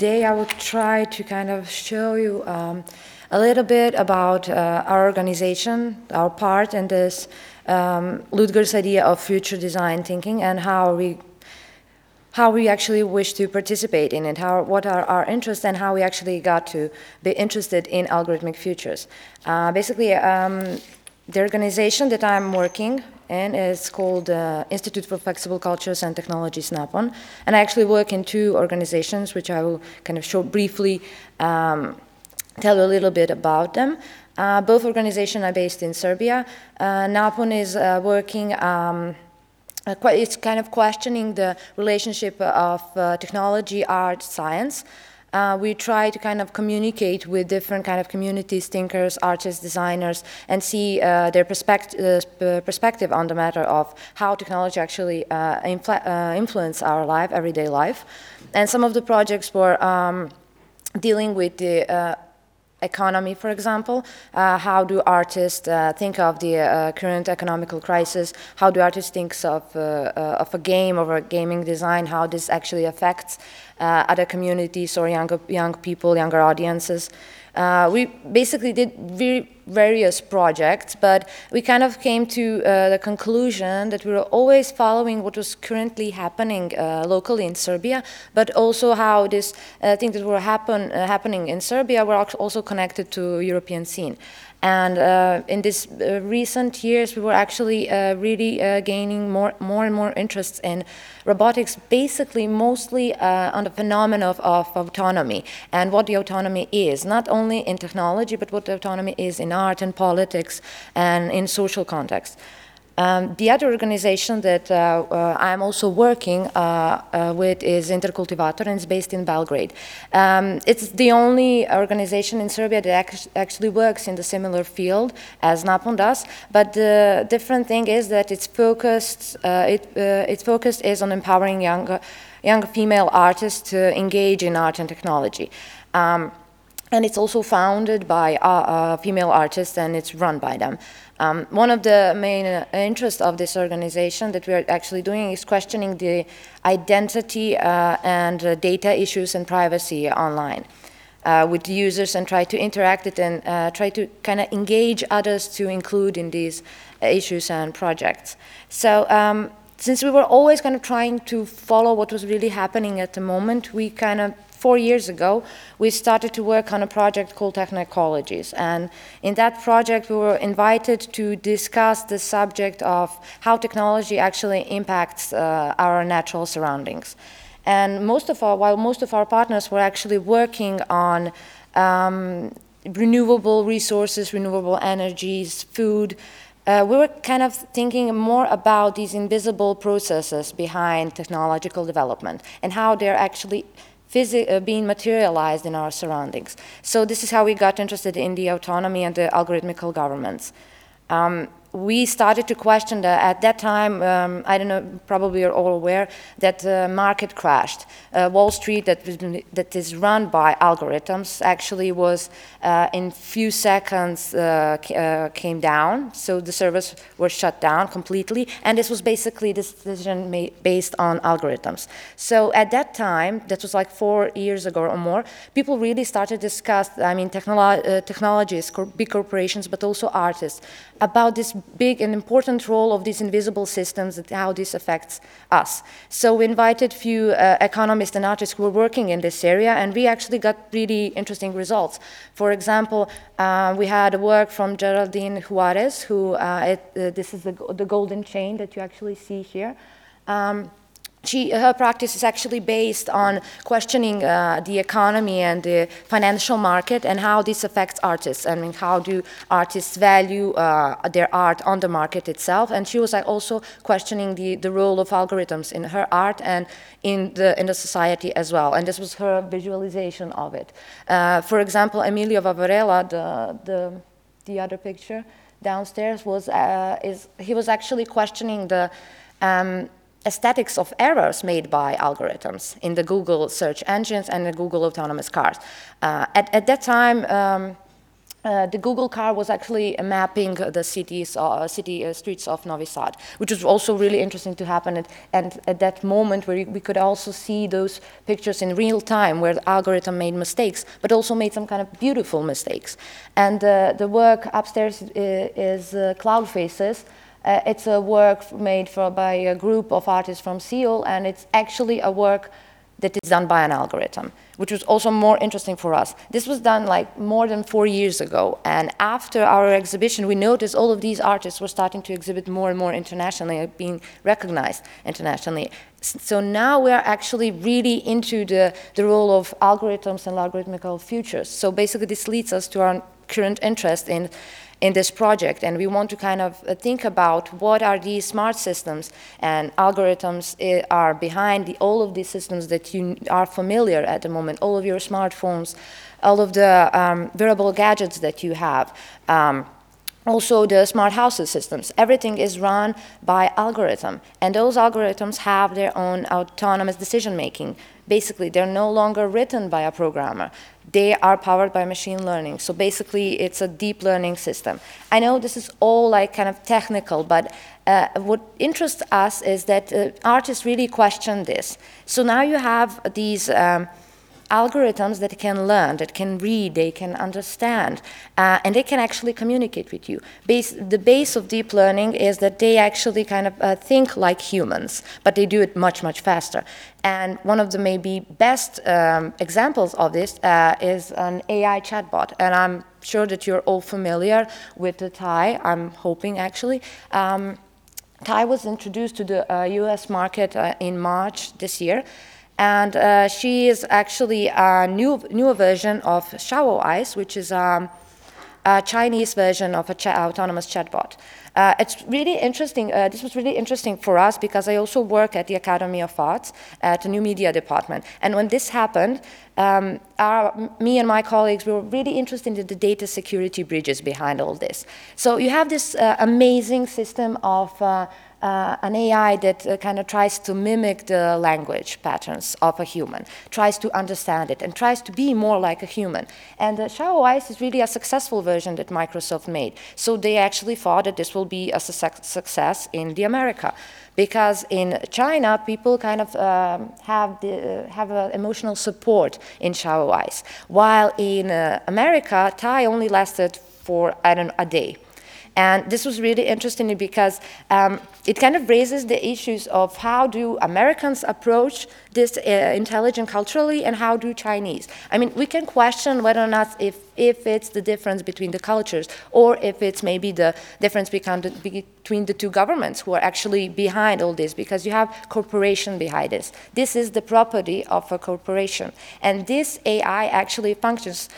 today I will try to kind of show you um, a little bit about uh, our organization, our part in this um, Ludger's idea of future design thinking and how we how we actually wish to participate in it, how, what are our interests, and how we actually got to be interested in algorithmic futures. Uh, basically, um, the organization that I'm working in it's called uh, Institute for Flexible Cultures and Technology, NAPON, and I actually work in two organizations, which I will kind of show briefly, um, tell you a little bit about them. Uh, both organizations are based in Serbia. Uh, NAPON is uh, working um, uh, it's kind of questioning the relationship of uh, technology, art, science. Uh, we try to kind of communicate with different kind of communities, thinkers, artists, designers, and see uh, their perspect uh, perspective on the matter of how technology actually uh, influence our life, everyday life. And some of the projects were um, dealing with the economy, for example. Uh, how do artists uh, think of the uh, current economical crisis? How do artists think of, uh, uh, of a game or a gaming design? How this actually affects uh, other communities or younger, young people, younger audiences? Uh, we basically did very various projects, but we kind of came to uh, the conclusion that we were always following what was currently happening uh, locally in Serbia, but also how these uh, things that were happen, uh, happening in Serbia were also connected to European scene. And uh, in these uh, recent years, we were actually uh, really uh, gaining more, more and more interest in robotics, basically mostly uh, on the phenomenon of, of, autonomy and what the autonomy is, not only in technology, but what the autonomy is in art and politics and in social context. Um, the other organization that uh, uh, I'm also working uh, uh with is Intercultivator and it's based in Belgrade. Um, it's the only organization in Serbia that ac actually works in the similar field as NAPON does, but the different thing is that it's focused, uh, it, uh, its focus is on empowering young, young female artists to engage in art and technology. Um, and it's also founded by female artists and it's run by them. Um, one of the main uh, interests of this organization that we are actually doing is questioning the identity uh, and uh, data issues and privacy online. Uh, with users and try to interact it and uh, try to kind of engage others to include in these issues and projects. So um, since we were always kind of trying to follow what was really happening at the moment, we kind of four years ago, we started to work on a project called Technoecologies. And in that project, we were invited to discuss the subject of how technology actually impacts uh, our natural surroundings. And most of while most of our partners were actually working on um, renewable resources, renewable energies, food, uh, we were kind of thinking more about these invisible processes behind technological development and how they're actually uh, being materialized in our surroundings. So this is how we got interested in the autonomy and the algorithmical governments. Um, we started to question that at that time, um, I don't know, probably you're all aware, that the market crashed. Uh, Wall Street, that, that is run by algorithms, actually was uh, in few seconds uh, uh, came down. So the servers were shut down completely. And this was basically this decision made based on algorithms. So at that time, that was like four years ago or more, people really started to discuss, I mean, technolo uh, technologies, big corporations, but also artists, about this big and important role of these invisible systems and how this affects us. So we invited a few uh, economists and artists who were working in this area, and we actually got really interesting results. For example, uh, we had a work from Geraldine Juarez, who, uh, it, uh, this is the, the, golden chain that you actually see here. Um, she, her practice is actually based on questioning uh, the economy and the financial market and how this affects artists. I mean, how do artists value uh, their art on the market itself? And she was also questioning the, the role of algorithms in her art and in the, in the society as well. And this was her visualization of it. Uh, for example, Emilio Vavarella, the, the, the other picture downstairs, was, uh, is, he was actually questioning the um, aesthetics of errors made by algorithms in the Google search engines and the Google autonomous cars. Uh, at, at, that time, um, uh, the Google car was actually mapping the cities, uh, city uh, streets of Novi Sad, which was also really interesting to happen. And at that moment, where we could also see those pictures in real time, where the algorithm made mistakes, but also made some kind of beautiful mistakes. And uh, the work upstairs is, is Cloud Faces. Uh, it's a work made for, by a group of artists from Seoul, and it's actually a work that is done by an algorithm, which was also more interesting for us. This was done like more than four years ago, and after our exhibition, we noticed all of these artists were starting to exhibit more and more internationally, being recognized internationally. So now we are actually really into the, the role of algorithms and algorithmical futures. So basically this leads us to our current interest in in this project. And we want to kind of uh, think about what are these smart systems and algorithms uh, are behind the, all of these systems that you are familiar at the moment, all of your smartphones, all of the um, wearable gadgets that you have. Um, also the smart houses systems. Everything is run by algorithm, and those algorithms have their own autonomous decision making. Basically, they're no longer written by a programmer they are powered by machine learning. So basically, it's a deep learning system. I know this is all like kind of technical, but uh, what interests us is that uh, artists really question this. So now you have these. Um, algorithms that can learn, that can read, they can understand, uh, and they can actually communicate with you. Base, the base of deep learning is that they actually kind of uh, think like humans, but they do it much, much faster. And one of the maybe best um, examples of this uh, is an AI chatbot. And I'm sure that you're all familiar with the Tay, I'm hoping actually. Um, Tay was introduced to the US uh, market uh, in March this year. And uh, she is actually a new, newer version of Xiaoice, which is um, a Chinese version of a autonomous chatbot. Uh, it's really interesting. Uh, this was really interesting for us because I also work at the Academy of Arts at the new media department. And when this happened, um, our, me and my colleagues we were really interested in the data security bridges behind all this. So you have this uh, amazing system of uh, uh, an AI that uh, kind of tries to mimic the language patterns of a human, tries to understand it, and tries to be more like a human. And uh, Xiaoice is really a successful version that Microsoft made. So they actually thought that this will be a su success in the America. Because in China, people kind of um, have, the, have emotional support in Eyes, while in uh, America, Tay only lasted for, I don't know, a day. And this was really interesting because um, it kind of raises the issues of how do Americans approach this uh, intelligence culturally and how do Chinese. I mean, we can question whether or not if, if it's the difference between the cultures or if it's maybe the difference between the two governments who are actually behind all this because you have corporation behind this. This is the property of a corporation. And this AI actually functions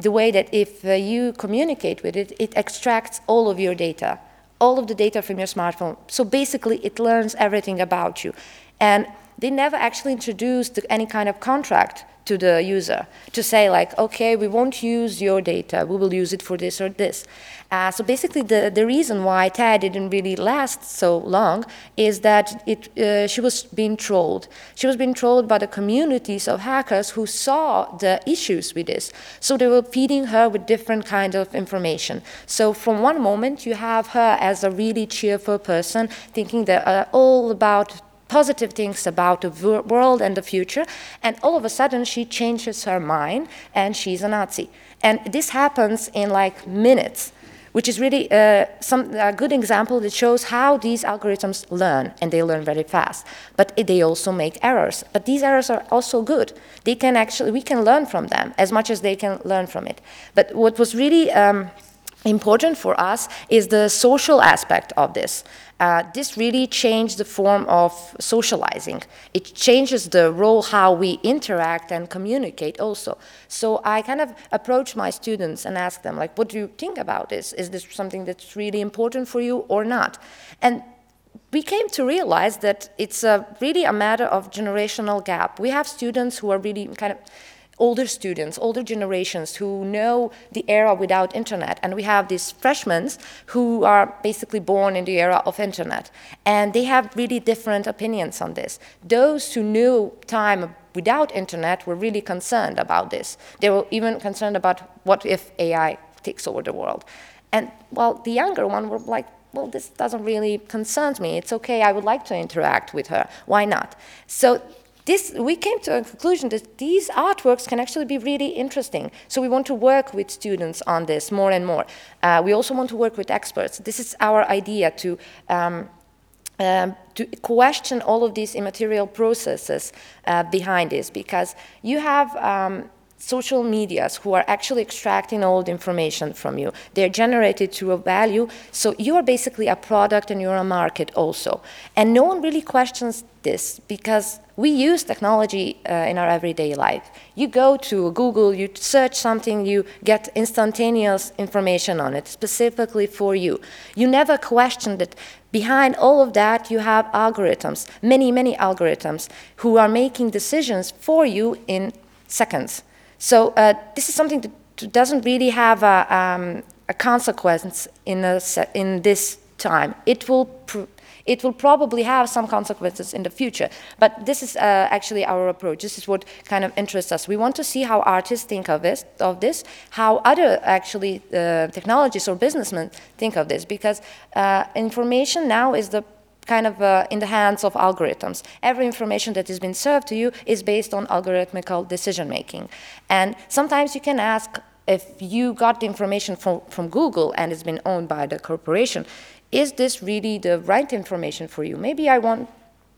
the way that if uh, you communicate with it, it extracts all of your data, all of the data from your smartphone. So basically, it learns everything about you. And they never actually introduced any kind of contract to the user to say like, okay, we won't use your data, we will use it for this or this. Uh, so basically the, the reason why Tay didn't really last so long is that it, uh, she was being trolled. She was being trolled by the communities of hackers who saw the issues with this. So they were feeding her with different kind of information. So from one moment you have her as a really cheerful person thinking that uh, all about positive things about the world and the future, and all of a sudden she changes her mind and she's a Nazi. And this happens in like minutes which is really uh, some, a good example that shows how these algorithms learn, and they learn very fast. But they also make errors. But these errors are also good. They can actually, we can learn from them as much as they can learn from it. But what was really um, important for us is the social aspect of this. Uh, this really changed the form of socializing. It changes the role how we interact and communicate also. So I kind of approach my students and ask them, like, what do you think about this? Is this something that's really important for you or not? And we came to realize that it's a, really a matter of generational gap. We have students who are really kind of older students, older generations who know the era without internet. And we have these freshmen who are basically born in the era of internet. And they have really different opinions on this. Those who knew time without internet were really concerned about this. They were even concerned about what if AI takes over the world. And well, the younger one were like, well, this doesn't really concern me. It's okay. I would like to interact with her. Why not? So this, we came to a conclusion that these artworks can actually be really interesting. So we want to work with students on this more and more. Uh, we also want to work with experts. This is our idea to um, um, to question all of these immaterial processes uh, behind this because you have um, social medias who are actually extracting all the information from you. They're generated through a value, so you are basically a product and you're a market also. And no one really questions this because we use technology uh, in our everyday life. You go to Google, you search something, you get instantaneous information on it specifically for you. You never question that behind all of that you have algorithms, many, many algorithms who are making decisions for you in seconds. So uh, this is something that doesn't really have a, um, a consequence in, a in this time. It will, it will probably have some consequences in the future, but this is uh, actually our approach. This is what kind of interests us. We want to see how artists think of this, of this how other actually uh, technologists or businessmen think of this, because uh, information now is the kind of uh, in the hands of algorithms. Every information that has been served to you is based on algorithmical decision making. And sometimes you can ask if you got the information from, from Google and it's been owned by the corporation, is this really the right information for you? Maybe I want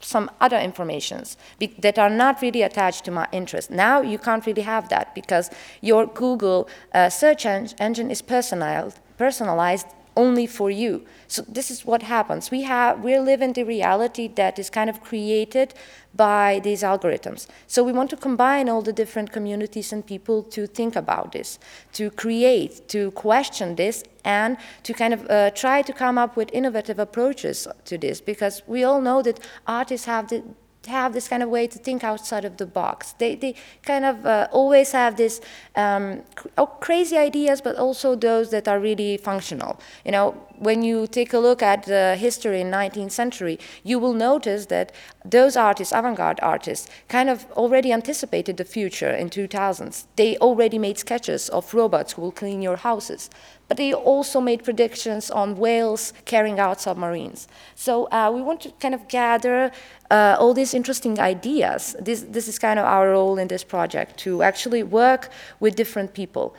some other informations that are not really attached to my interest. Now you can't really have that because your Google uh, search en engine is personalized, personalized only for you. So this is what happens. We have we live in the reality that is kind of created by these algorithms. So we want to combine all the different communities and people to think about this, to create, to question this, and to kind of uh, try to come up with innovative approaches to this, because we all know that artists have the, have this kind of way to think outside of the box. They, they kind of uh, always have this um, cr oh, crazy ideas, but also those that are really functional. You know, when you take a look at the history in 19th century, you will notice that those artists, avant-garde artists, kind of already anticipated the future in 2000s. They already made sketches of robots who will clean your houses but they also made predictions on whales carrying out submarines. So uh, we want to kind of gather uh, all these interesting ideas. This, this is kind of our role in this project, to actually work with different people.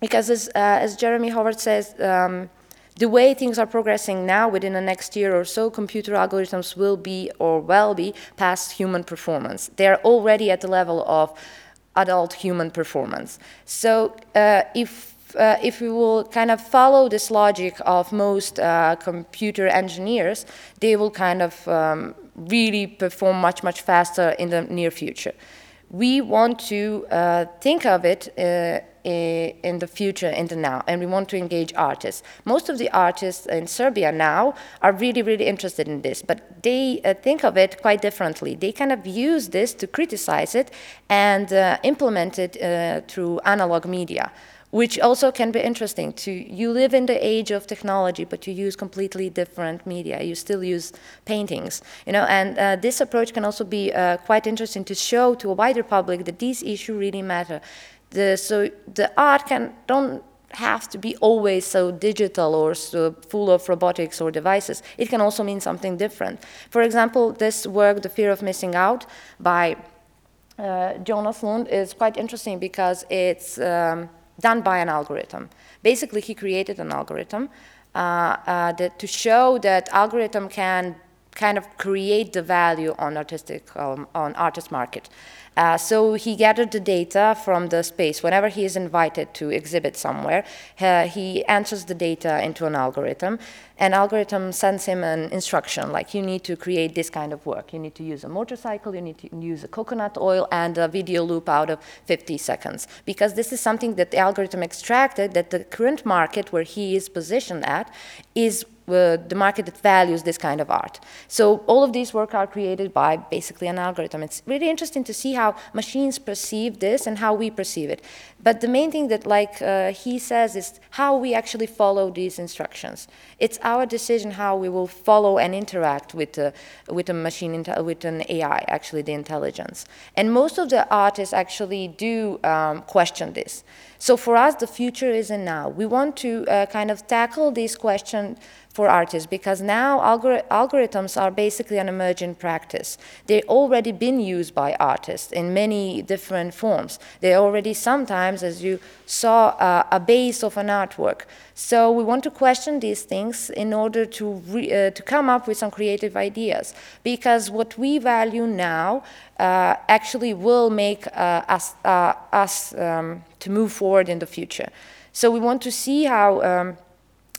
Because as, uh, as Jeremy Howard says, um, the way things are progressing now within the next year or so, computer algorithms will be or will be past human performance. They're already at the level of adult human performance. So uh, if uh, if we will kind of follow this logic of most uh, computer engineers, they will kind of um, really perform much, much faster in the near future. We want to uh, think of it uh, in the future, in the now, and we want to engage artists. Most of the artists in Serbia now are really, really interested in this, but they uh, think of it quite differently. They kind of use this to criticize it and uh, implement it through analog media which also can be interesting to you live in the age of technology but you use completely different media you still use paintings you know and uh, this approach can also be uh, quite interesting to show to a wider public that these issues really matter the, so the art can don't have to be always so digital or so full of robotics or devices. It can also mean something different. For example, this work, The Fear of Missing Out, by uh, Jonas Lund, is quite interesting because it's um, done by an algorithm. Basically, he created an algorithm uh, uh, that, to show that algorithm can kind of create the value on artistic um, on artist market. Uh, so he gathered the data from the space. Whenever he is invited to exhibit somewhere, uh, he enters the data into an algorithm. An algorithm sends him an instruction, like you need to create this kind of work. You need to use a motorcycle, you need to use a coconut oil, and a video loop out of 50 seconds. Because this is something that the algorithm extracted that the current market where he is positioned at is uh, the market that values this kind of art. So all of these work are created by basically an algorithm. It's really interesting to see how machines perceive this and how we perceive it. But the main thing that, like uh, he says, is how we actually follow these instructions. It's our decision how we will follow and interact with uh, with a machine, with an AI, actually the intelligence. And most of the artists actually do um, question this. So for us, the future is in now. We want to uh, kind of tackle this question for artists because now algor algorithms are basically an emerging practice. They've already been used by artists in many different forms. They're already sometimes, as you saw, uh, a base of an artwork. So we want to question these things in order to, uh, to come up with some creative ideas because what we value now uh, actually will make uh, us, uh, us um, to move forward in the future. So we want to see how um,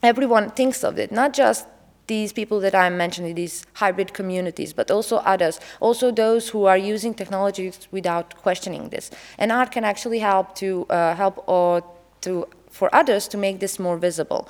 everyone thinks of it, not just these people that I'm mentioning, these hybrid communities, but also others, also those who are using technologies without questioning this. And art can actually help to uh, help or to for others to make this more visible.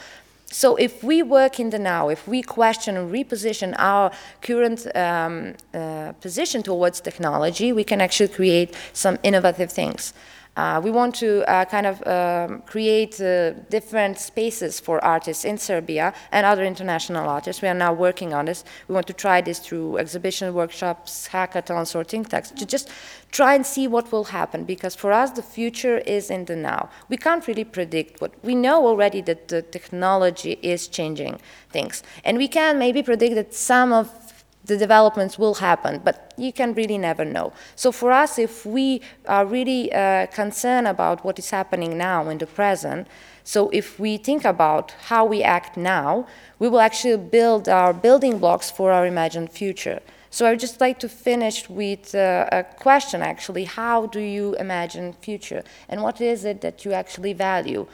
So if we work in the now, if we question and reposition our current um, uh, position towards technology, we can actually create some innovative things. Uh, we want to uh, kind of um, create uh, different spaces for artists in Serbia and other international artists. We are now working on this. We want to try this through exhibition workshops, hackathons, or think tanks to just try and see what will happen because for us the future is in the now. We can't really predict what we know already that the technology is changing things, and we can maybe predict that some of the developments will happen, but you can really never know. So for us, if we are really uh, concerned about what is happening now in the present, so if we think about how we act now, we will actually build our building blocks for our imagined future. So I would just like to finish with uh, a question actually, how do you imagine future? And what is it that you actually value?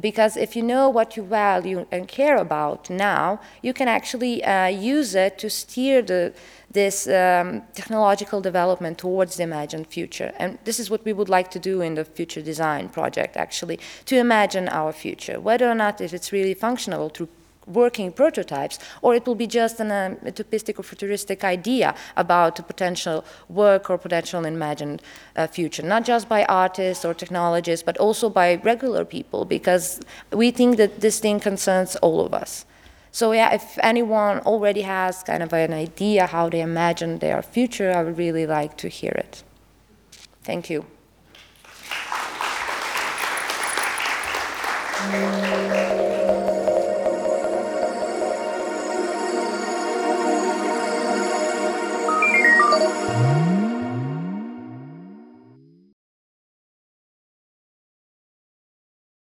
Because if you know what you value and care about now, you can actually uh, use it to steer the, this um, technological development towards the imagined future. And this is what we would like to do in the future design project, actually, to imagine our future, whether or not if it's really functional through working prototypes, or it will be just an um, utopistic or futuristic idea about a potential work or potential imagined uh, future, not just by artists or technologists, but also by regular people, because we think that this thing concerns all of us. So yeah, if anyone already has kind of an idea how they imagine their future, I would really like to hear it. Thank you.